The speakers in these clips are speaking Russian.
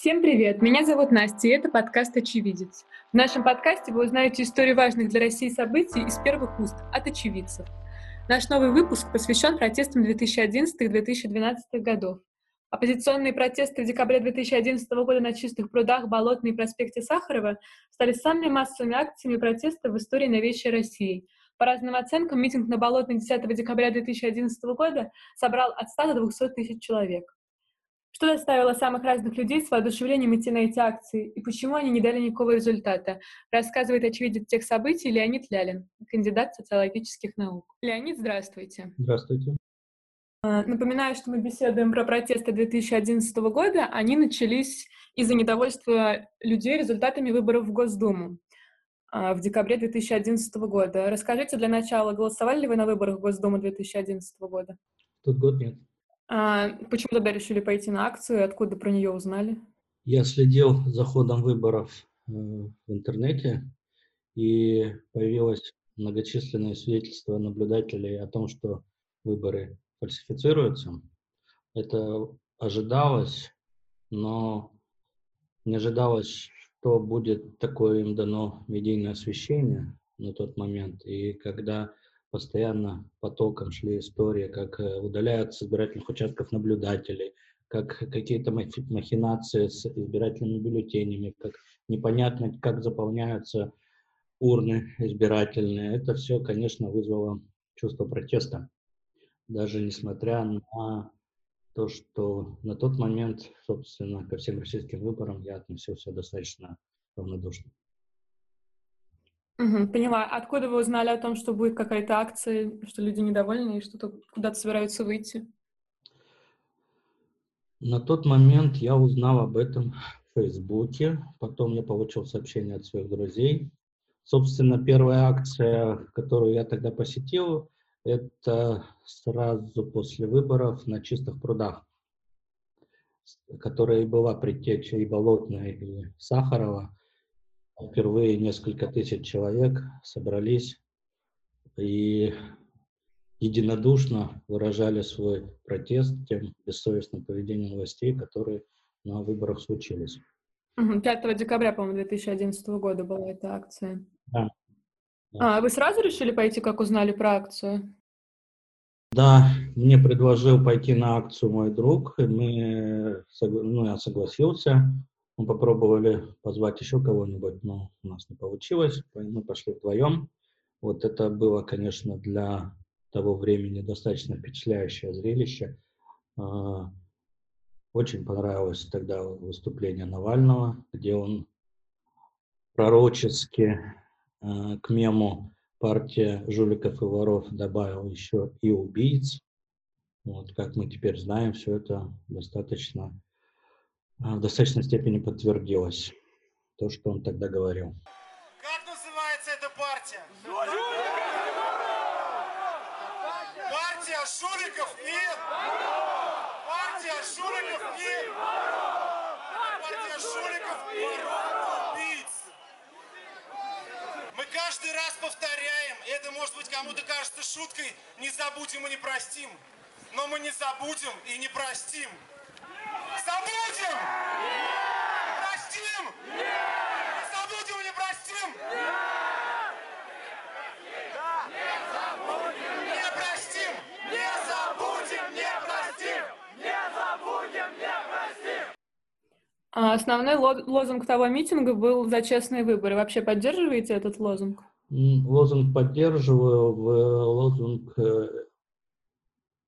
Всем привет! Меня зовут Настя, и это подкаст «Очевидец». В нашем подкасте вы узнаете историю важных для России событий из первых уст, от очевидцев. Наш новый выпуск посвящен протестам 2011-2012 годов. Оппозиционные протесты в декабре 2011 года на Чистых прудах, Болотной и проспекте Сахарова стали самыми массовыми акциями протеста в истории новейшей России. По разным оценкам, митинг на Болотной 10 декабря 2011 года собрал от 100 до 200 тысяч человек. Что заставило самых разных людей с воодушевлением идти на эти акции, и почему они не дали никакого результата, рассказывает очевидец тех событий Леонид Лялин, кандидат социологических наук. Леонид, здравствуйте. Здравствуйте. А, напоминаю, что мы беседуем про протесты 2011 года. Они начались из-за недовольства людей результатами выборов в Госдуму а, в декабре 2011 года. Расскажите для начала, голосовали ли вы на выборах в Госдуму 2011 года? Тот год нет. А, почему тогда решили пойти на акцию? Откуда про нее узнали? Я следил за ходом выборов э, в интернете, и появилось многочисленные свидетельства наблюдателей о том, что выборы фальсифицируются. Это ожидалось, но не ожидалось, что будет такое им дано медийное освещение на тот момент. И когда постоянно потоком шли истории, как э, удаляются с избирательных участков наблюдателей, как какие-то махинации с избирательными бюллетенями, как непонятно, как заполняются урны избирательные. Это все, конечно, вызвало чувство протеста. Даже несмотря на то, что на тот момент, собственно, ко всем российским выборам я относился достаточно равнодушно. Угу, поняла. Откуда вы узнали о том, что будет какая-то акция, что люди недовольны и что-то куда-то собираются выйти? На тот момент я узнал об этом в Фейсбуке, потом я получил сообщение от своих друзей. Собственно, первая акция, которую я тогда посетил, это сразу после выборов на чистых прудах, которая и была предтеча и Болотная, и Сахарова. Впервые несколько тысяч человек собрались и единодушно выражали свой протест тем бессовестным поведением властей, которые на выборах случились. 5 декабря, по-моему, 2011 года была эта акция. Да. А, вы сразу решили пойти, как узнали про акцию? Да, мне предложил пойти на акцию мой друг, и мы, ну, я согласился. Мы попробовали позвать еще кого-нибудь, но у нас не получилось. Мы пошли вдвоем. Вот это было, конечно, для того времени достаточно впечатляющее зрелище. А, очень понравилось тогда выступление Навального, где он пророчески а, к мему партия жуликов и воров добавил еще и убийц. Вот, как мы теперь знаем, все это достаточно в достаточной степени подтвердилось то, что он тогда говорил. Как называется эта партия? Партия жуликов и... Партия жуликов и... Партия жуликов и. Мы каждый раз повторяем, и это может быть кому-то кажется шуткой, не забудем и не простим. Но мы не забудем и не простим. Забудем! Нет! Простим! Нет! Не забудем не простим! Нет! Да! Не забудем! Не простим! Не забудем! Не простим! Не забудем! Не простим! Основной лозунг того митинга был «За честные выборы». Вообще поддерживаете этот лозунг? Лозунг поддерживаю, в лозунг, э,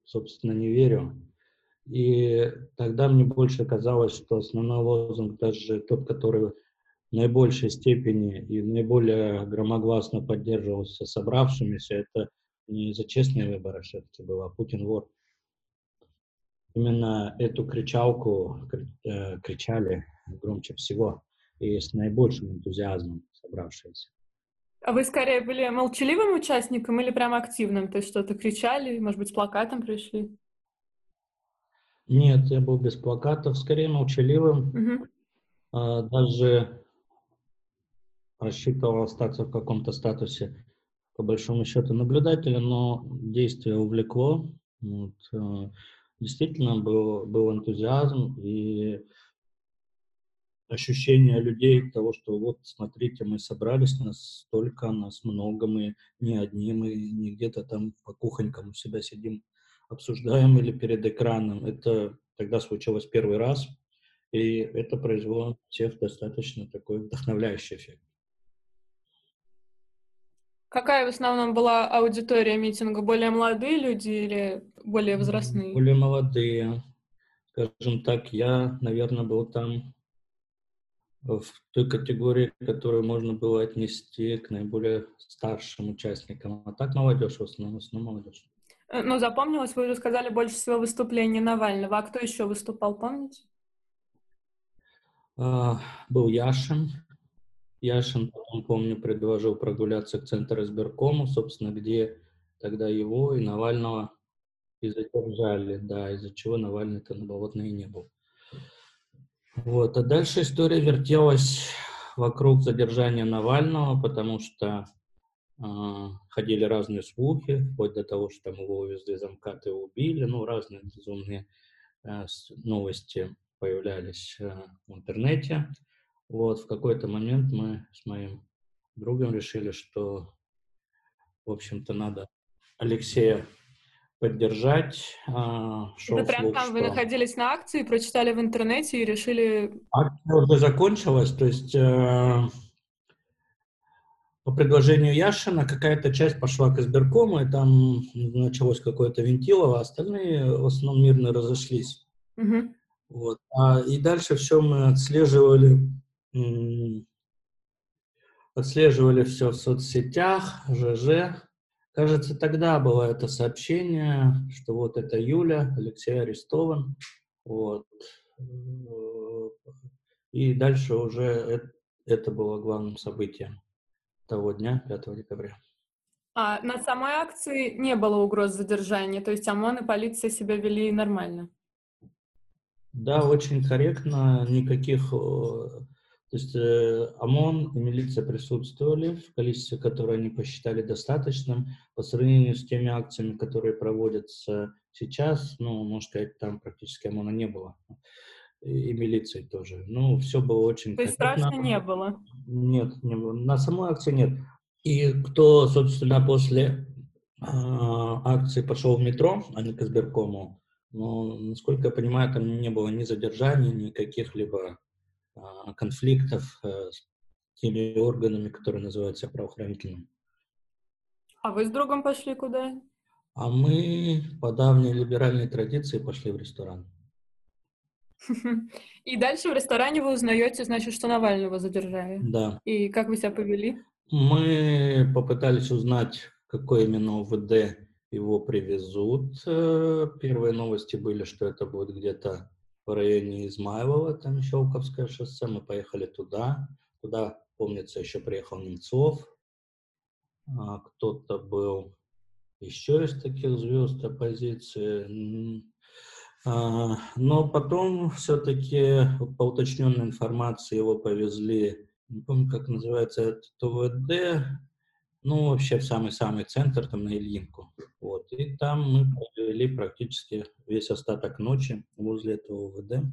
собственно, не верю. И тогда мне больше казалось, что основной лозунг, даже тот, который в наибольшей степени и наиболее громогласно поддерживался собравшимися, это не за честные выборы все-таки было, а Путин вор. Именно эту кричалку э, кричали громче всего и с наибольшим энтузиазмом собравшиеся. А вы скорее были молчаливым участником или прям активным? То есть что-то кричали, может быть, с плакатом пришли? Нет, я был без плакатов, скорее молчаливым. Мгм. А, даже рассчитывал остаться в каком-то статусе, по большому счету, наблюдателя, но действие увлекло. Вот, э, действительно был, был энтузиазм, и ощущение людей того, что вот, смотрите, мы собрались, нас столько, нас много, мы не одни, мы не где-то там по кухонькам у себя сидим, обсуждаем или перед экраном. Это тогда случилось первый раз, и это произвело всех достаточно такой вдохновляющий эффект. Какая в основном была аудитория митинга? Более молодые люди или более возрастные? Более молодые. Скажем так, я, наверное, был там в той категории, которую можно было отнести к наиболее старшим участникам. А так молодежь в основном, в основном молодежь. Э, ну, запомнилось, вы уже сказали, больше всего выступление Навального. А кто еще выступал, помните? А, был Яшин. Яшин, потом, помню, предложил прогуляться к центру избиркому, собственно, где тогда его и Навального и задержали, да, из-за чего Навальный-то на Болотной не был. Вот. А дальше история вертелась вокруг задержания Навального, потому что ходили разные слухи, вплоть до того, что там его увезли из МКАД и убили, ну, разные безумные э, новости появлялись э, в интернете. Вот, в какой-то момент мы с моим другом решили, что, в общем-то, надо Алексея поддержать. А, Это прям слух, там что... вы находились на акции, прочитали в интернете и решили... Акция уже закончилась, то есть э, по предложению Яшина какая-то часть пошла к избиркому, и там началось какое-то вентилово, а остальные в основном мирно разошлись. Угу. Вот. А, и дальше все мы отслеживали, отслеживали все в соцсетях, ЖЖ, Кажется, тогда было это сообщение, что вот это Юля, Алексей арестован. Вот. И дальше уже это было главным событием того дня, 5 декабря. А на самой акции не было угроз задержания, то есть ОМОН и полиция себя вели нормально? Да, очень корректно, никаких то есть э, ОМОН и милиция присутствовали в количестве, которое они посчитали достаточным по сравнению с теми акциями, которые проводятся сейчас. Ну, можно сказать, там практически ОМОНа не было. И, милиции тоже. Ну, все было очень... То есть страшно не было? Нет, не было. на самой акции нет. И кто, собственно, после э, акции пошел в метро, а не к избиркому, но, насколько я понимаю, там не было ни задержаний, ни каких-либо а, конфликтов э, с теми органами, которые называются правоохранительными. А вы с другом пошли куда? А мы по давней либеральной традиции пошли в ресторан. И дальше в ресторане вы узнаете, значит, что Навального задержали. Да. И как вы себя повели? Мы попытались узнать, какой именно УВД его привезут. Э, первые новости были, что это будет где-то в районе Измайлова, там Щелковское шоссе, мы поехали туда. Туда, помнится, еще приехал Немцов, а, кто-то был еще из таких звезд оппозиции. А, но потом все-таки по уточненной информации его повезли, не помню, как называется это, ТВД, ну, вообще в самый-самый центр, там, на Ильинку. Вот. И там мы провели практически весь остаток ночи возле этого УВД.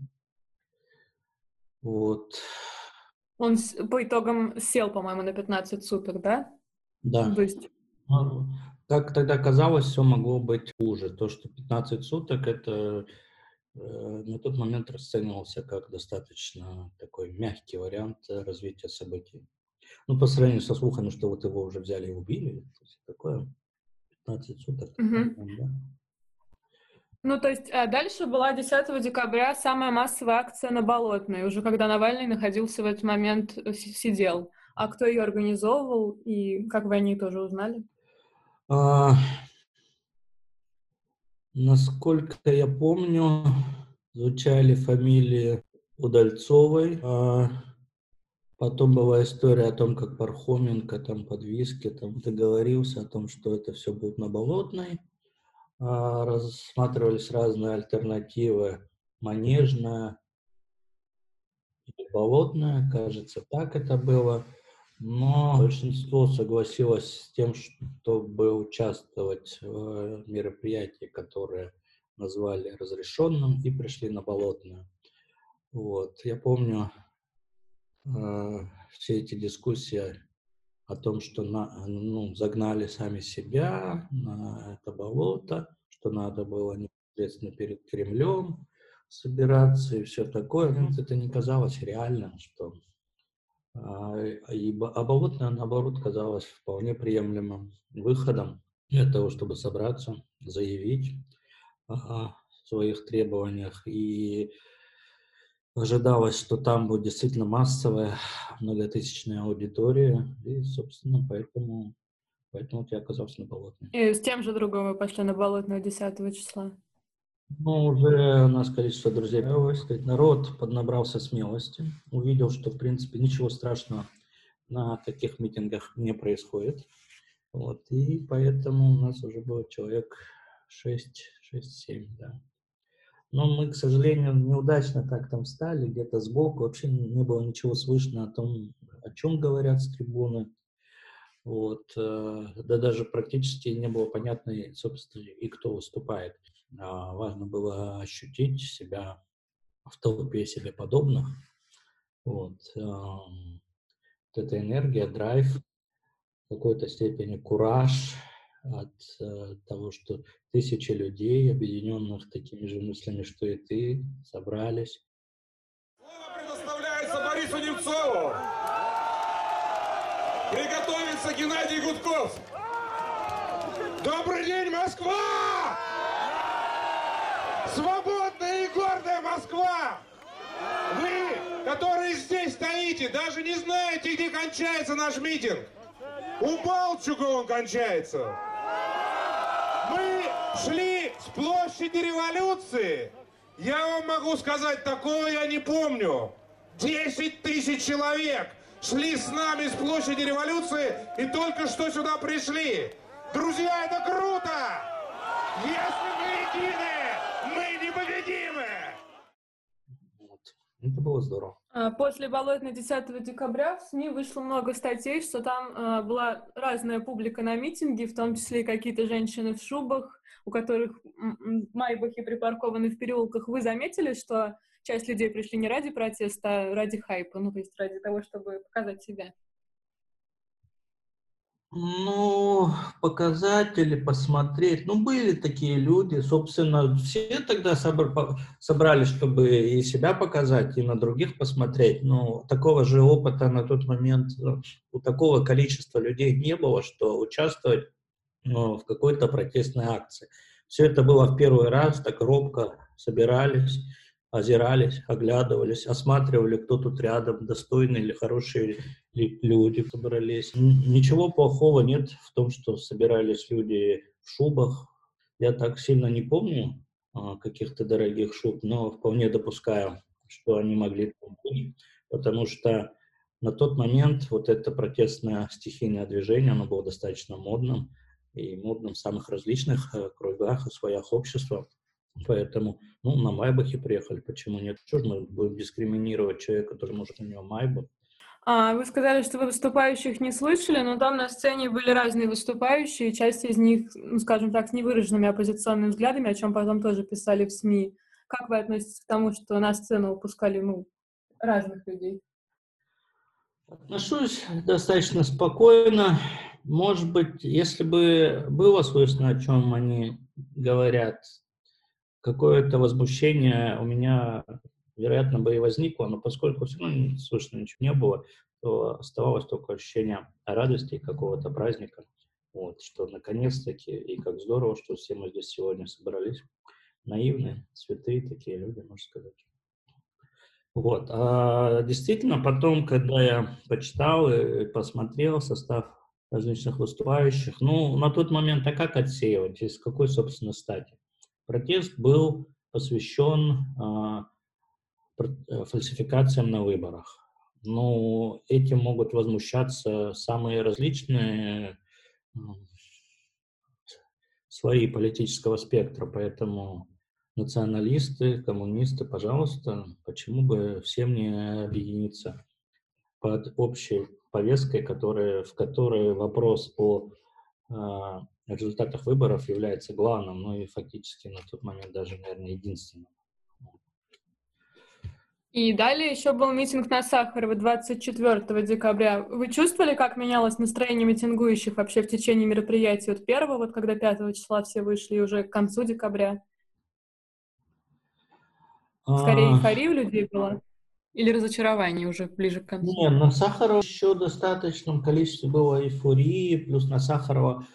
Вот. Он по итогам сел, по-моему, на 15 суток, да? Да. То есть... Как тогда казалось, все могло быть хуже. То, что 15 суток, это э, на тот момент расценивался как достаточно такой мягкий вариант развития событий. Ну, по сравнению со слухами, что вот его уже взяли и убили, то есть такое 15 суток. Угу. Да. Ну, то есть а дальше была 10 декабря самая массовая акция на Болотной, уже когда Навальный находился в этот момент, э, сидел. А кто ее организовывал и как вы о ней тоже узнали? А, насколько я помню, звучали фамилии Удальцовой, а, Потом была история о том, как Пархоменко там под виски там договорился о том, что это все будет на Болотной. А, рассматривались разные альтернативы. Манежная Болотная, кажется, так это было. Но большинство согласилось с тем, чтобы участвовать в мероприятии, которое назвали разрешенным, и пришли на Болотную. Вот. Я помню, э, все эти дискуссии о том, что на, ну, загнали сами себя на это болото, что надо было непосредственно перед Кремлем собираться и все такое, ну, это не казалось реальным, что и, а болотное, наоборот, казалось вполне приемлемым выходом для того, чтобы собраться, заявить о своих требованиях. И ожидалось, что там будет действительно массовая многотысячная аудитория. И, собственно, поэтому, поэтому я оказался на болотной. И с тем же другом вы пошли на болотную 10 числа? Ну, уже у нас количество друзей сказать, народ поднабрался смелости, увидел, что, в принципе, ничего страшного на таких митингах не происходит. Вот, и поэтому у нас уже было человек 6-7, да. Но мы, к сожалению, неудачно так там встали, где-то сбоку, вообще не было ничего слышно о том, о чем говорят с трибуны. Вот, э, да даже практически не было понятно, собственно, и кто выступает. А, важно было ощутить себя в толпе себе подобных. Вот. вот эта энергия, драйв, в какой-то степени кураж от э, того, что тысячи людей, объединенных такими же мыслями, что и ты, собрались. Слово предоставляется Борису Немцову. Приготовиться Геннадий Гудков. Добрый день, Москва! Свободная и гордая Москва! Вы, которые здесь стоите, даже не знаете, где кончается наш митинг. У Балчуга он кончается. Мы шли с площади революции. Я вам могу сказать, такого я не помню. 10 тысяч человек шли с нами с площади революции и только что сюда пришли. Друзья, это круто! Если мы едины, Это было здорово. А, после болотной 10 декабря в СМИ вышло много статей, что там э, была разная публика на митинге, в том числе какие-то женщины в шубах, у которых майбахи припаркованы в переулках. Вы заметили, что часть людей пришли не ради протеста, а ради хайпа, ну, то есть ради того, чтобы показать себя? Ну, показатели, посмотреть. Ну, были такие люди. Собственно, все тогда собрались, чтобы и себя показать, и на других посмотреть. Но такого же опыта на тот момент ну, у такого количества людей не было, что участвовать ну, в какой-то протестной акции. Все это было в первый раз, так робко собирались озирались, оглядывались, осматривали, кто тут рядом, достойные или хорошие ли люди собрались. Ничего плохого нет в том, что собирались люди в шубах. Я так сильно не помню а, каких-то дорогих шуб, но вполне допускаю, что они могли быть, потому что на тот момент вот это протестное стихийное движение, оно было достаточно модным, и модным в самых различных э, кругах и слоях общества. Поэтому, ну, на Майбахе приехали, почему нет? Что же мы будем дискриминировать человека, который может у него Майбах? А, вы сказали, что вы выступающих не слышали, но там на сцене были разные выступающие, часть из них, ну, скажем так, с невыраженными оппозиционными взглядами, о чем потом тоже писали в СМИ. Как вы относитесь к тому, что на сцену выпускали, ну, разных людей? Отношусь достаточно спокойно. Может быть, если бы было слышно, о чем они говорят, какое-то возмущение у меня, вероятно, бы и возникло, но поскольку все равно не слышно ничего не было, то оставалось только ощущение радости и какого-то праздника. Вот, что наконец-таки, и как здорово, что все мы здесь сегодня собрались. Наивные, святые такие люди, можно сказать. Вот. А действительно, потом, когда я почитал и посмотрел состав различных выступающих, ну, на тот момент, а как отсеивать, из какой, собственно, стати? Протест был посвящен а, э, фальсификациям на выборах. Но этим могут возмущаться самые различные слои политического спектра, поэтому националисты, коммунисты, пожалуйста, почему бы всем не объединиться под общей повесткой, которая, в которой вопрос о а, результатах выборов является главным, ну и фактически на тот момент даже, наверное, единственным. И далее еще был митинг на Сахарова 24 декабря. Вы чувствовали, как менялось настроение митингующих вообще в течение мероприятия от первого, вот когда 5 числа все вышли, уже к концу декабря? Скорее, а... эйфория у людей была? Или разочарование уже ближе к концу? Нет, на Сахарова еще достаточном количестве было эйфории, плюс на Сахарова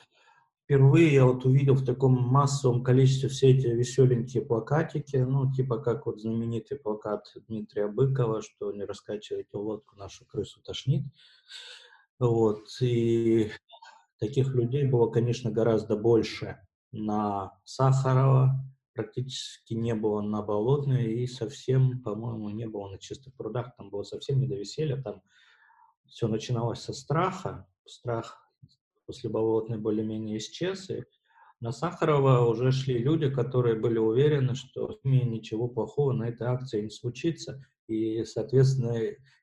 впервые я вот увидел в таком массовом количестве все эти веселенькие плакатики, ну, типа как вот знаменитый плакат Дмитрия Быкова, что не раскачивайте лодку, нашу крысу тошнит. Вот, и таких людей было, конечно, гораздо больше на Сахарова, практически не было на Болотной и совсем, по-моему, не было на Чистых прудах, там было совсем не до веселья, там все начиналось со страха, страх после более-менее исчез, и на Сахарова уже шли люди, которые были уверены, что с ничего плохого на этой акции не случится. И, соответственно,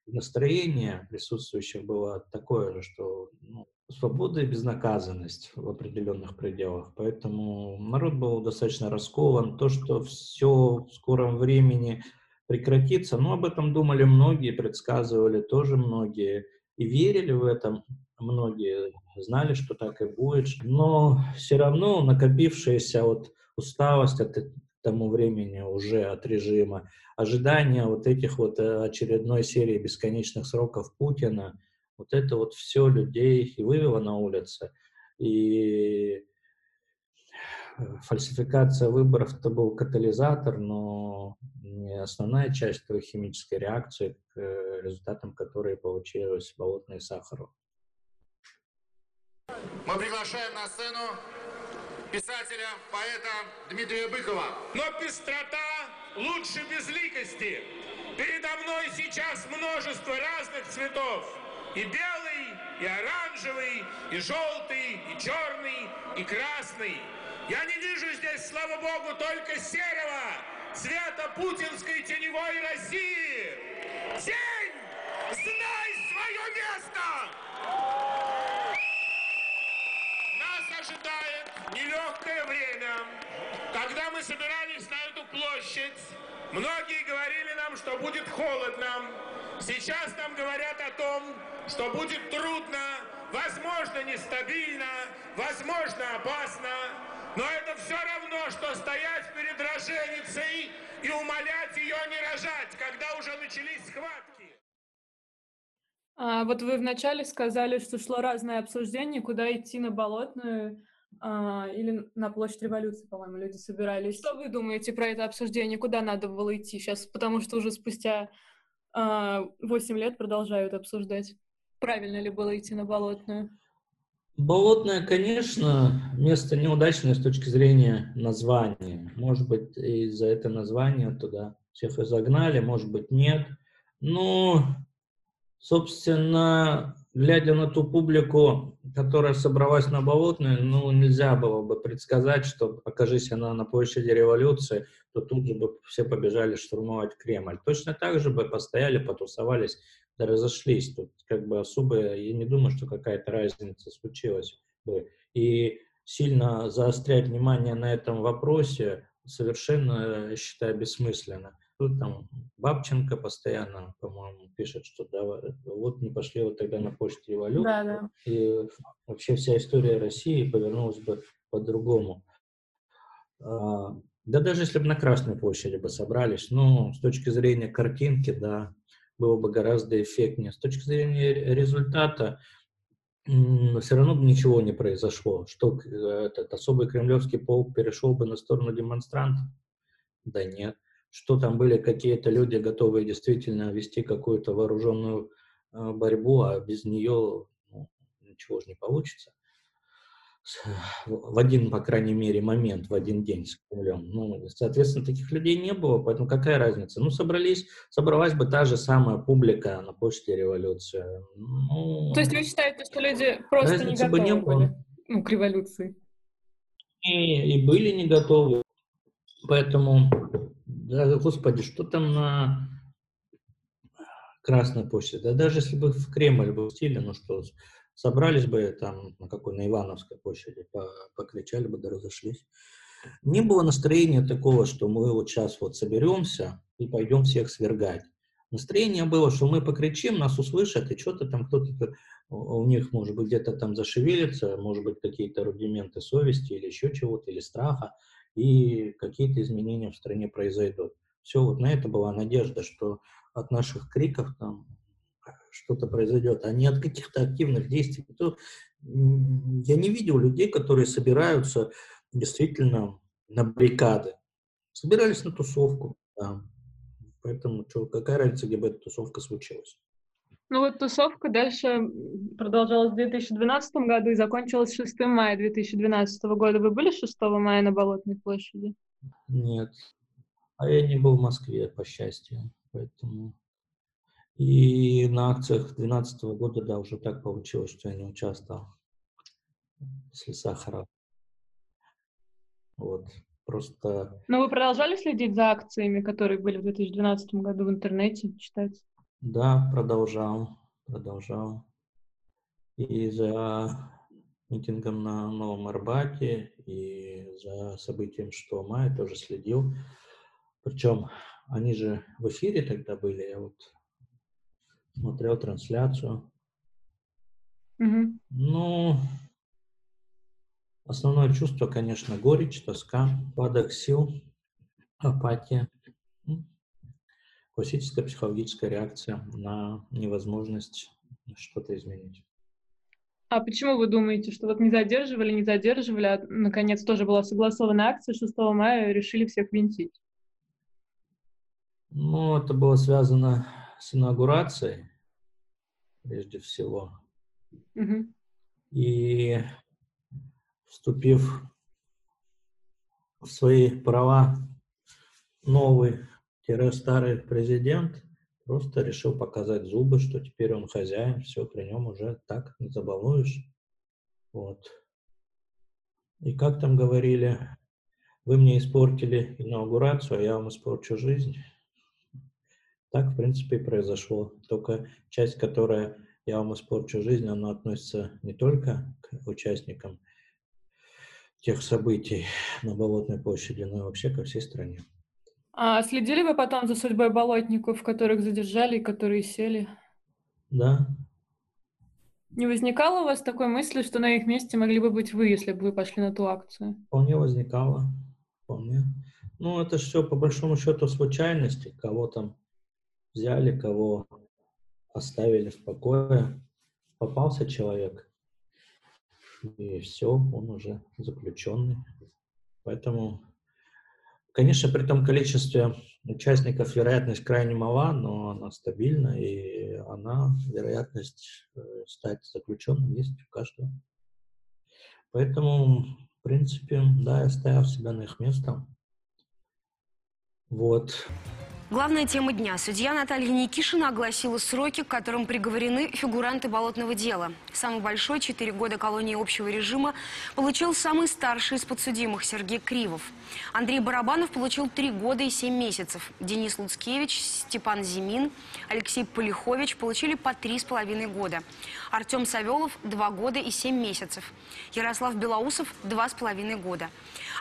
настроение присутствующих было такое же, что ну, свобода и безнаказанность в определенных пределах. Поэтому народ был достаточно раскован. То, что все в скором времени прекратится, ну, об этом думали многие, предсказывали тоже многие и верили в этом многие знали, что так и будет, но все равно накопившаяся вот усталость от тому времени уже от режима, ожидание вот этих вот э, очередной серии бесконечных сроков Путина, вот это вот все людей и вывело на улицы. И фальсификация выборов это был катализатор, но не основная часть той химической реакции к э, результатам, которые получилось Болотной и Сахаров. Мы приглашаем на сцену писателя, поэта Дмитрия Быкова. Но пестрота лучше безликости. Передо мной сейчас множество разных цветов. И белый, и оранжевый, и желтый, и черный, и красный. Я не вижу здесь, слава богу, только серого цвета путинской теневой России. Тень! Знай свое место! ожидает нелегкое время. Когда мы собирались на эту площадь, многие говорили нам, что будет холодно. Сейчас нам говорят о том, что будет трудно, возможно, нестабильно, возможно, опасно. Но это все равно, что стоять перед роженицей и умолять ее не рожать, когда уже начались схватки. А, вот вы вначале сказали, что шло разное обсуждение, куда идти на Болотную а, или на площадь революции, по-моему, люди собирались. Что вы думаете про это обсуждение? Куда надо было идти сейчас? Потому что уже спустя а, 8 лет продолжают обсуждать, правильно ли было идти на Болотную. Болотная, конечно, место неудачное с точки зрения названия. Может быть, из-за этого названия туда всех и загнали, может быть, нет. Но Собственно, глядя на ту публику, которая собралась на Болотной, ну, нельзя было бы предсказать, что, окажись она на площади революции, то тут же бы все побежали штурмовать Кремль. Точно так же бы постояли, потусовались, разошлись. Тут как бы особо, я не думаю, что какая-то разница случилась бы. И сильно заострять внимание на этом вопросе совершенно, считаю, бессмысленно. Тут там Бабченко постоянно, по-моему, пишет, что да, вот не пошли вот тогда на почту революции, да, да. и вообще вся история России повернулась бы по-другому. А, да даже если бы на Красной площади бы собрались, ну, с точки зрения картинки, да, было бы гораздо эффектнее. С точки зрения результата, все равно бы ничего не произошло. Что этот особый кремлевский полк перешел бы на сторону демонстрантов? Да нет что там были какие-то люди, готовые действительно вести какую-то вооруженную э, борьбу, а без нее ну, ничего же не получится. В один, по крайней мере, момент, в один день с Кремлем. Ну, соответственно, таких людей не было, поэтому какая разница? Ну, собрались, собралась бы та же самая публика на площади революции. Ну, То есть вы считаете, что люди просто не готовы бы не было. были ну, к революции? И, и были не готовы. Поэтому да, господи, что там на Красной площади? Да даже если бы в Кремль бы пустили, ну что, собрались бы там на какой, на Ивановской площади, покричали бы, да разошлись. Не было настроения такого, что мы вот сейчас вот соберемся и пойдем всех свергать. настроение было, что мы покричим, нас услышат, и что-то там кто-то у них, может быть, где-то там зашевелится, может быть, какие-то рудименты совести или еще чего-то, или страха, и какие-то изменения в стране произойдут. Все, вот на это была надежда, что от наших криков там что-то произойдет, а не от каких-то активных действий. То, я не видел людей, которые собираются действительно на баррикады. Собирались на тусовку, да. Поэтому что, какая разница, где бы эта тусовка случилась? Ну вот тусовка дальше продолжалась в 2012 году и закончилась 6 мая 2012 года. Вы были 6 мая на Болотной площади? Нет. А я не был в Москве, по счастью. Поэтому... И на акциях 2012 года, да, уже так получилось, что я не участвовал после Сахара. Вот. Просто... Но вы продолжали следить за акциями, которые были в 2012 году в интернете, читать? Да, продолжал, продолжал. И за митингом на Новом Арбате, и за событием 6 мая тоже следил. Причем они же в эфире тогда были, я вот смотрел трансляцию. Угу. Ну, основное чувство, конечно, горечь, тоска, падок сил, апатия классическая психологическая реакция на невозможность что-то изменить. А почему вы думаете, что вот не задерживали, не задерживали, а наконец тоже была согласована акция 6 мая, решили всех винтить? Ну, это было связано с инаугурацией, прежде всего. Угу. И вступив в свои права новый старый президент просто решил показать зубы, что теперь он хозяин, все, при нем уже так не забалуешь. Вот. И как там говорили, вы мне испортили инаугурацию, а я вам испорчу жизнь. Так, в принципе, и произошло. Только часть, которая я вам испорчу жизнь, она относится не только к участникам тех событий на Болотной площади, но и вообще ко всей стране. А следили вы потом за судьбой болотников, которых задержали и которые сели? Да. Не возникало у вас такой мысли, что на их месте могли бы быть вы, если бы вы пошли на ту акцию? Вполне возникало. Вполне. Ну, это все по большому счету случайности. Кого там взяли, кого оставили в покое. Попался человек, и все, он уже заключенный. Поэтому Конечно, при том количестве участников вероятность крайне мала, но она стабильна, и она, вероятность э, стать заключенным есть у каждого. Поэтому, в принципе, да, я ставил себя на их место. Вот. Главная тема дня. Судья Наталья Никишина огласила сроки, к которым приговорены фигуранты болотного дела. Самый большой, 4 года колонии общего режима, получил самый старший из подсудимых Сергей Кривов. Андрей Барабанов получил 3 года и 7 месяцев. Денис Луцкевич, Степан Зимин, Алексей Полихович получили по 3,5 года. Артем Савелов – 2 года и 7 месяцев. Ярослав Белоусов – 2,5 года.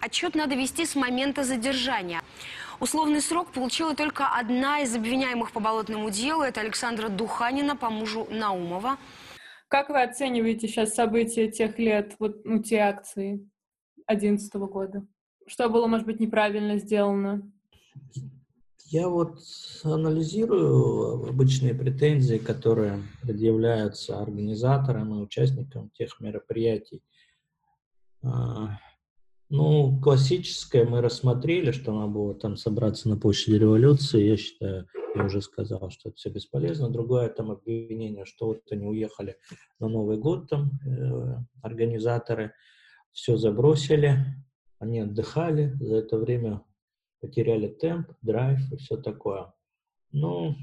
Отчет надо вести с момента задержания. Условный срок получила только одна из обвиняемых по болотному делу. Это Александра Духанина по мужу Наумова. Как вы оцениваете сейчас события тех лет, вот ну, те акции 2011 года? Что было, может быть, неправильно сделано? Я вот анализирую обычные претензии, которые предъявляются организаторам и участникам тех мероприятий. Ну, классическое мы рассмотрели, что надо было там собраться на площади революции. Я считаю, я уже сказал, что это все бесполезно. Другое там обвинение, что вот они уехали на Новый год, там э, организаторы все забросили, они отдыхали, за это время потеряли темп, драйв и все такое. Ну,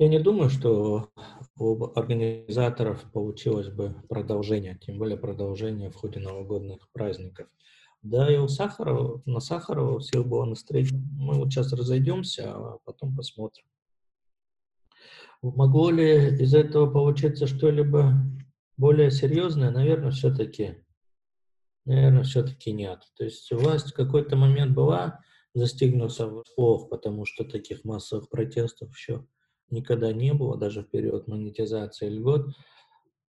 я не думаю, что у организаторов получилось бы продолжение, тем более продолжение в ходе новогодних праздников. Да, и у Сахарова, на Сахарова у всех было настроение. Мы вот сейчас разойдемся, а потом посмотрим. Могло ли из этого получиться что-либо более серьезное? Наверное, все-таки наверное, все-таки нет. То есть власть в какой-то момент была застигнуться врасплох, потому что таких массовых протестов еще никогда не было, даже в период монетизации льгот.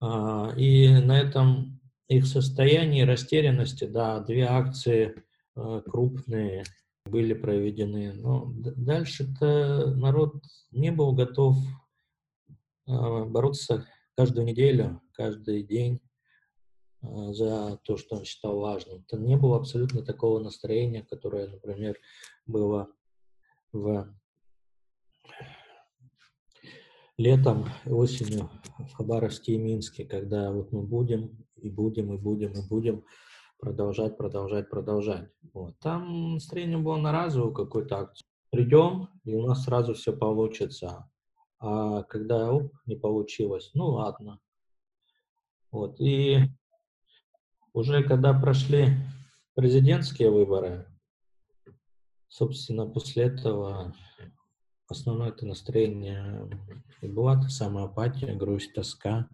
А, и на этом их состоянии растерянности, да, две акции а, крупные были проведены. Но дальше-то народ не был готов а, бороться каждую неделю, каждый день за то, что он считал важным. Это не было абсолютно такого настроения, которое, например, было в летом осенью в Хабаровске и Минске, когда вот мы будем и будем и будем и будем продолжать, продолжать, продолжать. Вот. Там настроение было на разовую какую-то акцию. Придем, и у нас сразу все получится. А когда оп, не получилось, ну ладно. Вот. И уже когда прошли президентские выборы, собственно, после этого основное это настроение и была та самая апатия, грусть, тоска,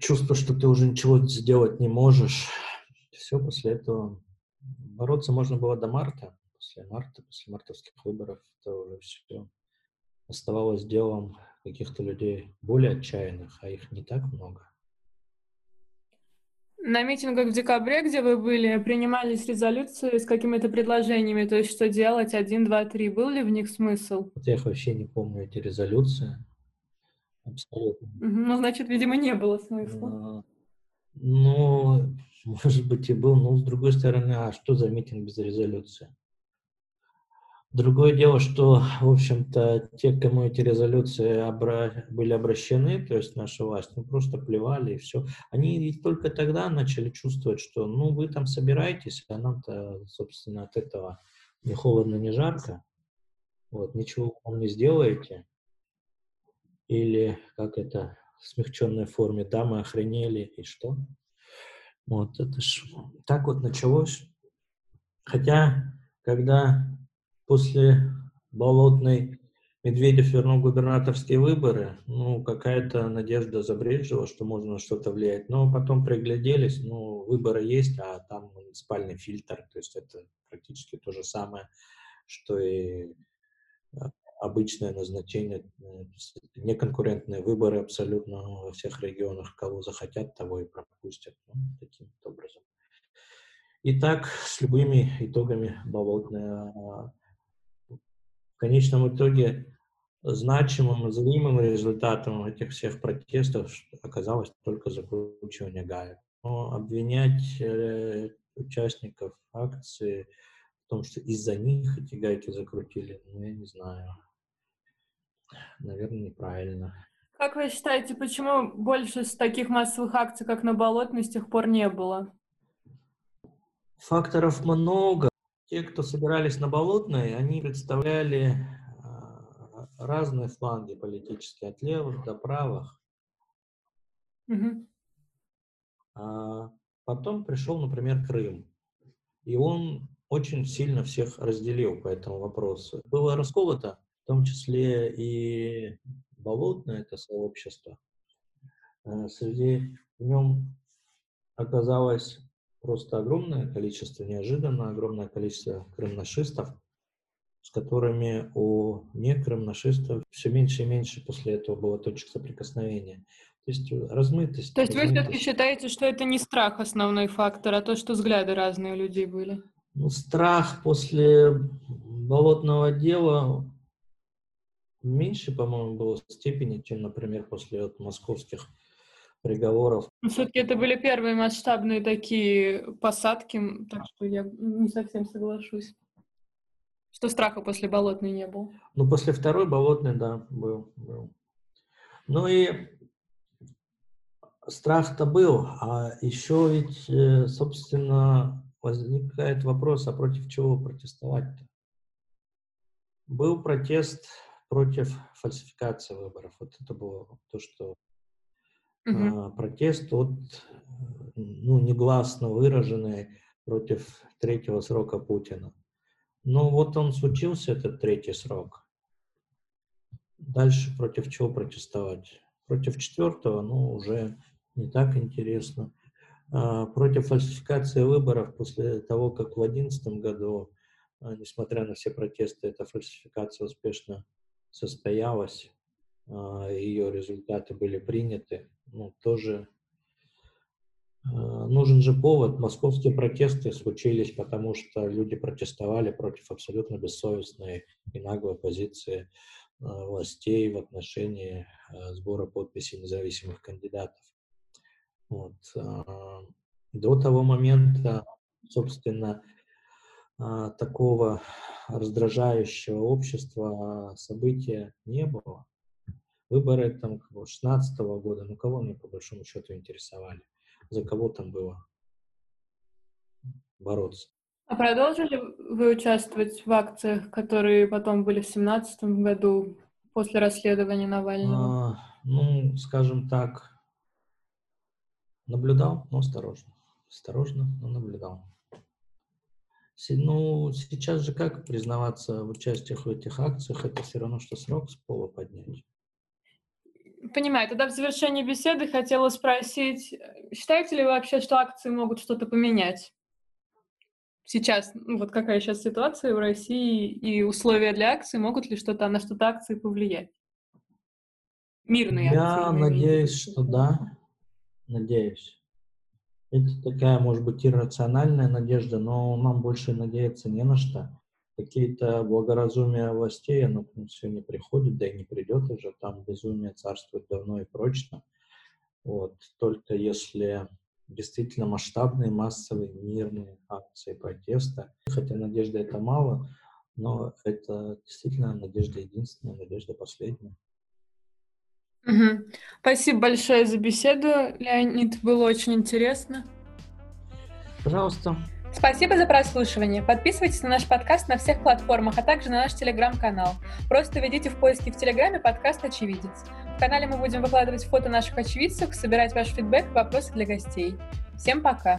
чувство, что ты уже ничего сделать не можешь. Все после этого. Бороться можно было до марта. После марта, после мартовских выборов, это уже все оставалось делом каких-то людей более отчаянных, а их не так много. На митингах в декабре, где вы были, принимались резолюции с какими-то предложениями, то есть что делать, один, два, три. Был ли в них смысл? Вот я их вообще не помню, эти резолюции. Абсолютно. Ну, значит, видимо, не было смысла. А, ну, может быть, и был, но с другой стороны, а что за митинг без резолюции? Другое дело, что, в общем-то, те, кому эти резолюции обра... были обращены, то есть наша власть, ну, просто плевали и все. Они только тогда начали чувствовать, что, ну, вы там собираетесь, а нам-то, собственно, от этого не холодно, не жарко. Вот, ничего вам не сделаете. Или, как это, в смягченной форме, да, мы охренели, и что? Вот, это ж так вот началось. Хотя, когда после Болотной Медведев вернул губернаторские выборы, ну, какая-то надежда забрежила, что можно что-то влиять. Но потом пригляделись, ну, выборы есть, а там спальный фильтр, то есть это практически то же самое, что и а, обычное назначение, э, неконкурентные выборы абсолютно во всех регионах, кого захотят, того и пропустят. Ну, таким образом. И так с любыми итогами болотная в конечном итоге значимым, зримым результатом этих всех протестов оказалось только закручивание гаек. Но обвинять э, участников акции в том, что из-за них эти гайки закрутили, ну, я не знаю. Наверное, неправильно. Как вы считаете, почему больше таких массовых акций, как на Болотной, с тех пор не было? Факторов много. Те, кто собирались на Болотной, они представляли а, разные фланги политические, от левых до правых. Угу. А потом пришел, например, Крым. И он очень сильно всех разделил по этому вопросу. Было расколото, в том числе и Болотное, это сообщество. А, среди в нем оказалось просто огромное количество, неожиданно огромное количество крымнашистов, с которыми у некрымнашистов все меньше и меньше после этого было точек соприкосновения. То есть э, размытость. То есть размытость. вы все-таки считаете, что это не страх основной фактор, а то, что взгляды разные у людей были? Ну, страх после болотного дела меньше, по-моему, было степени, чем, например, после вот, московских приговоров. Ну, Все-таки это были первые масштабные такие посадки, так что я не совсем соглашусь. Что страха после болотной не было? Ну, после второй болотной, да, был. был. Ну и страх-то был, а еще ведь, э, собственно, возникает вопрос, а против чего протестовать-то? Был протест против фальсификации выборов. Вот это было то, что Uh-huh. Протест от, ну, негласно выраженный против третьего срока Путина. Ну, вот он случился, этот третий срок. Дальше против чего протестовать? Против четвертого, ну, уже не так интересно. А, против фальсификации выборов после того, как в 2011 году, а, несмотря на все протесты, эта фальсификация успешно состоялась, а, ее результаты были приняты, ну, тоже нужен же повод. Московские протесты случились, потому что люди протестовали против абсолютно бессовестной и наглой позиции властей в отношении сбора подписей независимых кандидатов. Вот. А, до того момента, собственно, а, такого раздражающего общества события не было. Выборы там 16 -го года, ну кого они по большому счету интересовали? За кого там было бороться? А продолжили вы участвовать в акциях, которые потом были в 17 году после расследования Навального? А, ну, скажем так, Наблюдал, но осторожно. Осторожно, но наблюдал. Ну, сейчас же как признаваться в участиях в этих акциях, это все равно, что срок с пола поднять. Понимаю. Тогда в завершении беседы хотела спросить, считаете ли вы вообще, что акции могут что-то поменять? Сейчас, ну, вот какая сейчас ситуация в России и условия для акций, могут ли что-то на что-то акции повлиять? Мирные Я акции. Я надеюсь, что да надеюсь. Это такая, может быть, иррациональная надежда, но нам больше надеяться не на что. Какие-то благоразумия властей, оно к нам все не приходит, да и не придет уже. Там безумие царствует давно и прочно. Вот. Только если действительно масштабные, массовые, мирные акции протеста. Хотя надежда это мало, но это действительно надежда единственная, надежда последняя. Угу. Спасибо большое за беседу, Леонид. Было очень интересно. Пожалуйста. Спасибо за прослушивание. Подписывайтесь на наш подкаст на всех платформах, а также на наш телеграм-канал. Просто введите в поиске в телеграме подкаст «Очевидец». В канале мы будем выкладывать фото наших очевидцев, собирать ваш фидбэк и вопросы для гостей. Всем пока!